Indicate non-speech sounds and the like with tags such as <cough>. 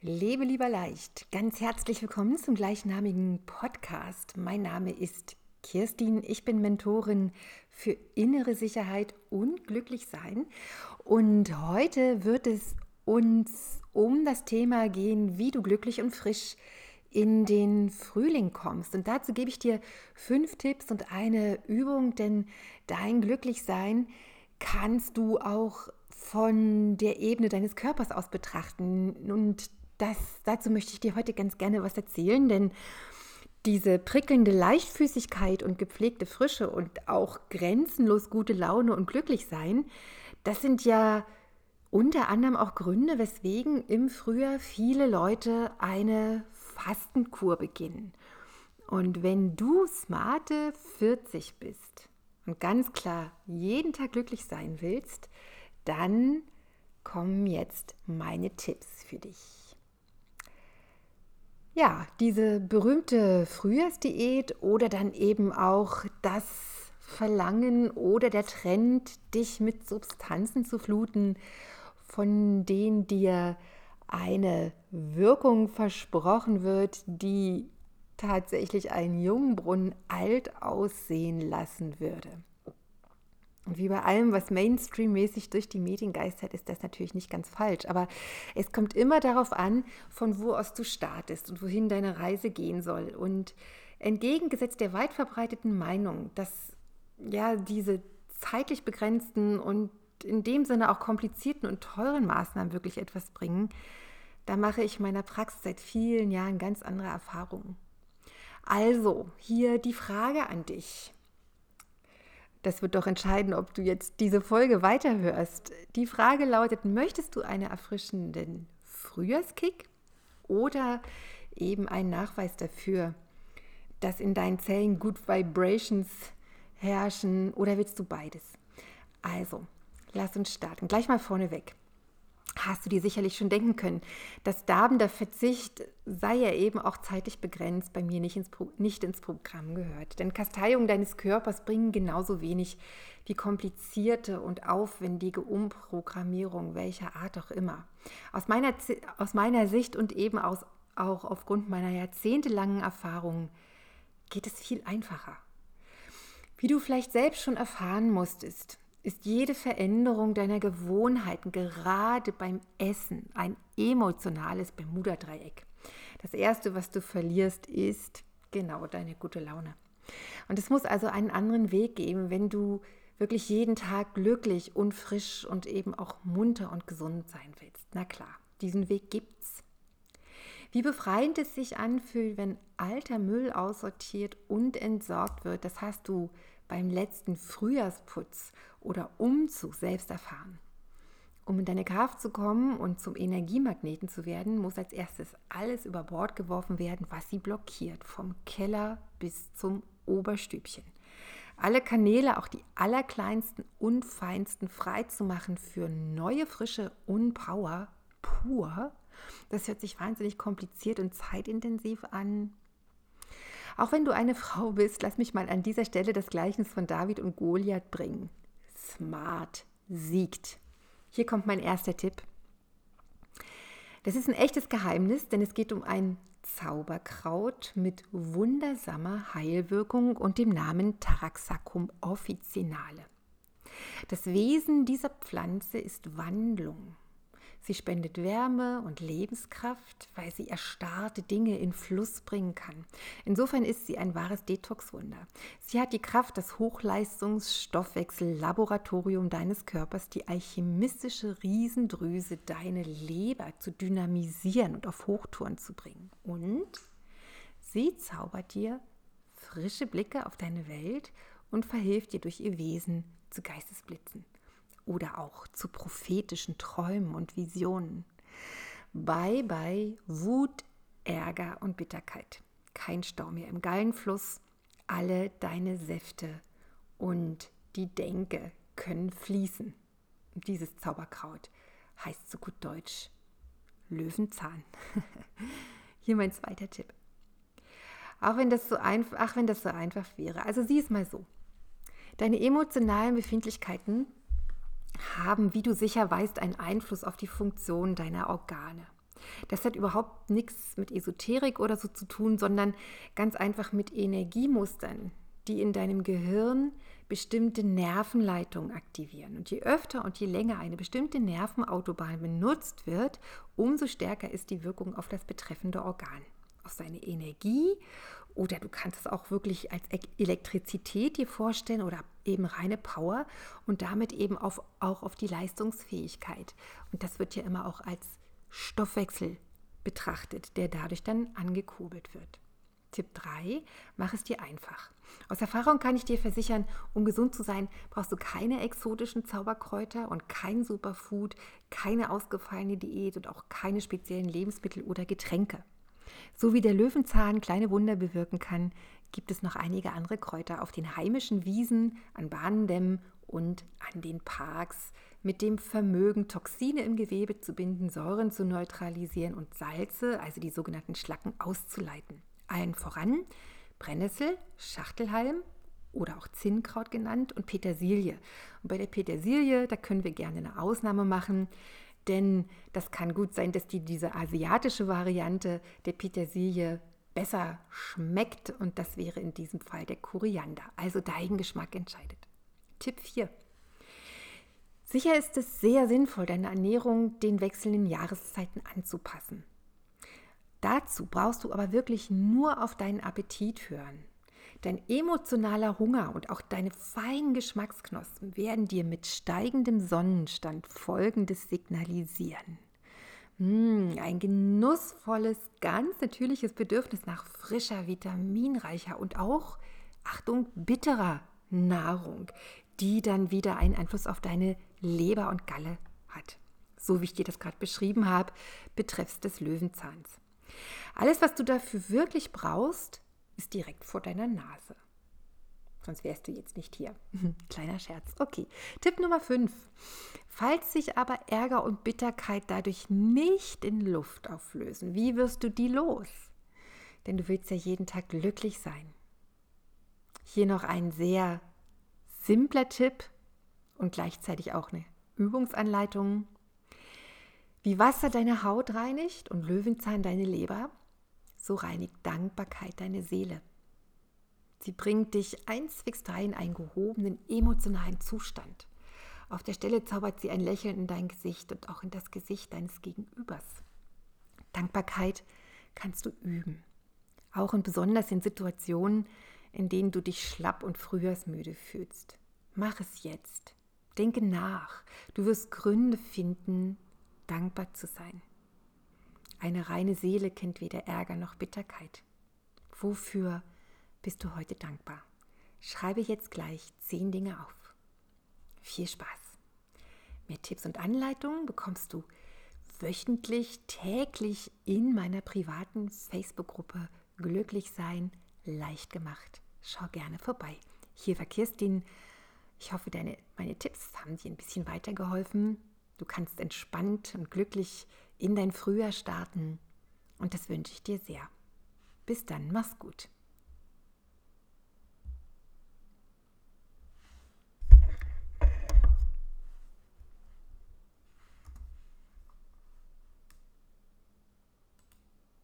Lebe lieber leicht. Ganz herzlich willkommen zum gleichnamigen Podcast. Mein Name ist Kirstin. Ich bin Mentorin für innere Sicherheit und Glücklichsein. Und heute wird es uns um das Thema gehen, wie du glücklich und frisch in den Frühling kommst. Und dazu gebe ich dir fünf Tipps und eine Übung, denn dein Glücklichsein kannst du auch von der Ebene deines Körpers aus betrachten. Und das, dazu möchte ich dir heute ganz gerne was erzählen, denn diese prickelnde Leichtfüßigkeit und gepflegte Frische und auch grenzenlos gute Laune und Glücklichsein, das sind ja unter anderem auch Gründe, weswegen im Frühjahr viele Leute eine Fastenkur beginnen. Und wenn du smarte 40 bist und ganz klar jeden Tag glücklich sein willst, dann kommen jetzt meine Tipps für dich. Ja, diese berühmte Frühjahrsdiät oder dann eben auch das Verlangen oder der Trend, dich mit Substanzen zu fluten, von denen dir eine Wirkung versprochen wird, die tatsächlich einen Jungbrunnen alt aussehen lassen würde. Und wie bei allem, was Mainstream-mäßig durch die Medien geistert, ist das natürlich nicht ganz falsch. Aber es kommt immer darauf an, von wo aus du startest und wohin deine Reise gehen soll. Und entgegengesetzt der weit verbreiteten Meinung, dass ja diese zeitlich begrenzten und in dem Sinne auch komplizierten und teuren Maßnahmen wirklich etwas bringen, da mache ich meiner Praxis seit vielen Jahren ganz andere Erfahrungen. Also, hier die Frage an dich. Das wird doch entscheiden, ob du jetzt diese Folge weiterhörst. Die Frage lautet, möchtest du einen erfrischenden Frühjahrskick oder eben einen Nachweis dafür, dass in deinen Zellen Good Vibrations herrschen oder willst du beides? Also, lass uns starten. Gleich mal vorneweg hast du dir sicherlich schon denken können. Das darbender Verzicht sei ja eben auch zeitlich begrenzt bei mir nicht ins, Pro nicht ins Programm gehört. Denn Kasteiungen deines Körpers bringen genauso wenig wie komplizierte und aufwendige Umprogrammierung welcher Art auch immer. Aus meiner, aus meiner Sicht und eben aus, auch aufgrund meiner jahrzehntelangen Erfahrung geht es viel einfacher. Wie du vielleicht selbst schon erfahren musstest, ist jede Veränderung deiner Gewohnheiten gerade beim Essen ein emotionales Bermuda-Dreieck. Das Erste, was du verlierst, ist genau deine gute Laune. Und es muss also einen anderen Weg geben, wenn du wirklich jeden Tag glücklich und frisch und eben auch munter und gesund sein willst. Na klar, diesen Weg gibt's. Wie befreiend es sich anfühlt, wenn alter Müll aussortiert und entsorgt wird, das hast du beim letzten Frühjahrsputz oder Umzug selbst erfahren. Um in deine Kraft zu kommen und zum Energiemagneten zu werden, muss als erstes alles über Bord geworfen werden, was sie blockiert, vom Keller bis zum Oberstübchen. Alle Kanäle, auch die allerkleinsten und feinsten, freizumachen für neue Frische und Power pur. Das hört sich wahnsinnig kompliziert und zeitintensiv an. Auch wenn du eine Frau bist, lass mich mal an dieser Stelle das Gleichnis von David und Goliath bringen. Smart siegt. Hier kommt mein erster Tipp. Das ist ein echtes Geheimnis, denn es geht um ein Zauberkraut mit wundersamer Heilwirkung und dem Namen Taraxacum officinale. Das Wesen dieser Pflanze ist Wandlung. Sie spendet Wärme und Lebenskraft, weil sie erstarrte Dinge in Fluss bringen kann. Insofern ist sie ein wahres Detoxwunder. Sie hat die Kraft, das Hochleistungsstoffwechsellaboratorium deines Körpers, die alchemistische Riesendrüse, deine Leber zu dynamisieren und auf Hochtouren zu bringen. Und sie zaubert dir frische Blicke auf deine Welt und verhilft dir durch ihr Wesen zu Geistesblitzen oder auch zu prophetischen Träumen und Visionen. Bye bye Wut, Ärger und Bitterkeit. Kein Stau mehr im Gallenfluss. Alle deine Säfte und die Denke können fließen. dieses Zauberkraut heißt zu gut Deutsch Löwenzahn. <laughs> Hier mein zweiter Tipp. Auch wenn das so einfach, ach, wenn das so einfach wäre. Also sieh es mal so. Deine emotionalen Befindlichkeiten haben, wie du sicher weißt, einen Einfluss auf die Funktion deiner Organe. Das hat überhaupt nichts mit Esoterik oder so zu tun, sondern ganz einfach mit Energiemustern, die in deinem Gehirn bestimmte Nervenleitungen aktivieren. Und je öfter und je länger eine bestimmte Nervenautobahn benutzt wird, umso stärker ist die Wirkung auf das betreffende Organ, auf seine Energie oder du kannst es auch wirklich als Elektrizität dir vorstellen oder eben reine Power und damit eben auf, auch auf die Leistungsfähigkeit. Und das wird ja immer auch als Stoffwechsel betrachtet, der dadurch dann angekurbelt wird. Tipp 3, mach es dir einfach. Aus Erfahrung kann ich dir versichern, um gesund zu sein, brauchst du keine exotischen Zauberkräuter und kein Superfood, keine ausgefallene Diät und auch keine speziellen Lebensmittel oder Getränke. So wie der Löwenzahn kleine Wunder bewirken kann, gibt es noch einige andere Kräuter auf den heimischen Wiesen, an Bahndämmen und an den Parks mit dem Vermögen, Toxine im Gewebe zu binden, Säuren zu neutralisieren und Salze, also die sogenannten Schlacken, auszuleiten. Allen voran Brennnessel, Schachtelhalm oder auch Zinnkraut genannt und Petersilie. Und bei der Petersilie, da können wir gerne eine Ausnahme machen, denn das kann gut sein, dass die, diese asiatische Variante der Petersilie besser schmeckt und das wäre in diesem Fall der Koriander. Also dein Geschmack entscheidet. Tipp 4. Sicher ist es sehr sinnvoll, deine Ernährung den wechselnden Jahreszeiten anzupassen. Dazu brauchst du aber wirklich nur auf deinen Appetit hören. Dein emotionaler Hunger und auch deine feinen Geschmacksknospen werden dir mit steigendem Sonnenstand Folgendes signalisieren. Mmh, ein genussvolles, ganz natürliches Bedürfnis nach frischer, vitaminreicher und auch, Achtung, bitterer Nahrung, die dann wieder einen Einfluss auf deine Leber und Galle hat. So wie ich dir das gerade beschrieben habe, betreffs des Löwenzahns. Alles, was du dafür wirklich brauchst, ist direkt vor deiner Nase. Sonst wärst du jetzt nicht hier. <laughs> Kleiner Scherz. Okay. Tipp Nummer 5. Falls sich aber Ärger und Bitterkeit dadurch nicht in Luft auflösen, wie wirst du die los? Denn du willst ja jeden Tag glücklich sein. Hier noch ein sehr simpler Tipp und gleichzeitig auch eine Übungsanleitung. Wie Wasser deine Haut reinigt und Löwenzahn deine Leber, so reinigt Dankbarkeit deine Seele. Sie bringt dich einswegst in einen gehobenen emotionalen Zustand. Auf der Stelle zaubert sie ein Lächeln in dein Gesicht und auch in das Gesicht deines Gegenübers. Dankbarkeit kannst du üben, auch und besonders in Situationen, in denen du dich schlapp und frühjahrsmüde fühlst. Mach es jetzt. Denke nach. Du wirst Gründe finden, dankbar zu sein. Eine reine Seele kennt weder Ärger noch Bitterkeit. Wofür bist du heute dankbar? Schreibe jetzt gleich zehn Dinge auf. Viel Spaß! Mehr Tipps und Anleitungen bekommst du wöchentlich, täglich in meiner privaten Facebook-Gruppe Glücklich sein, leicht gemacht. Schau gerne vorbei. Hier war Kirstin. Ich hoffe, deine, meine Tipps haben dir ein bisschen weitergeholfen. Du kannst entspannt und glücklich in dein Frühjahr starten und das wünsche ich dir sehr. Bis dann, mach's gut.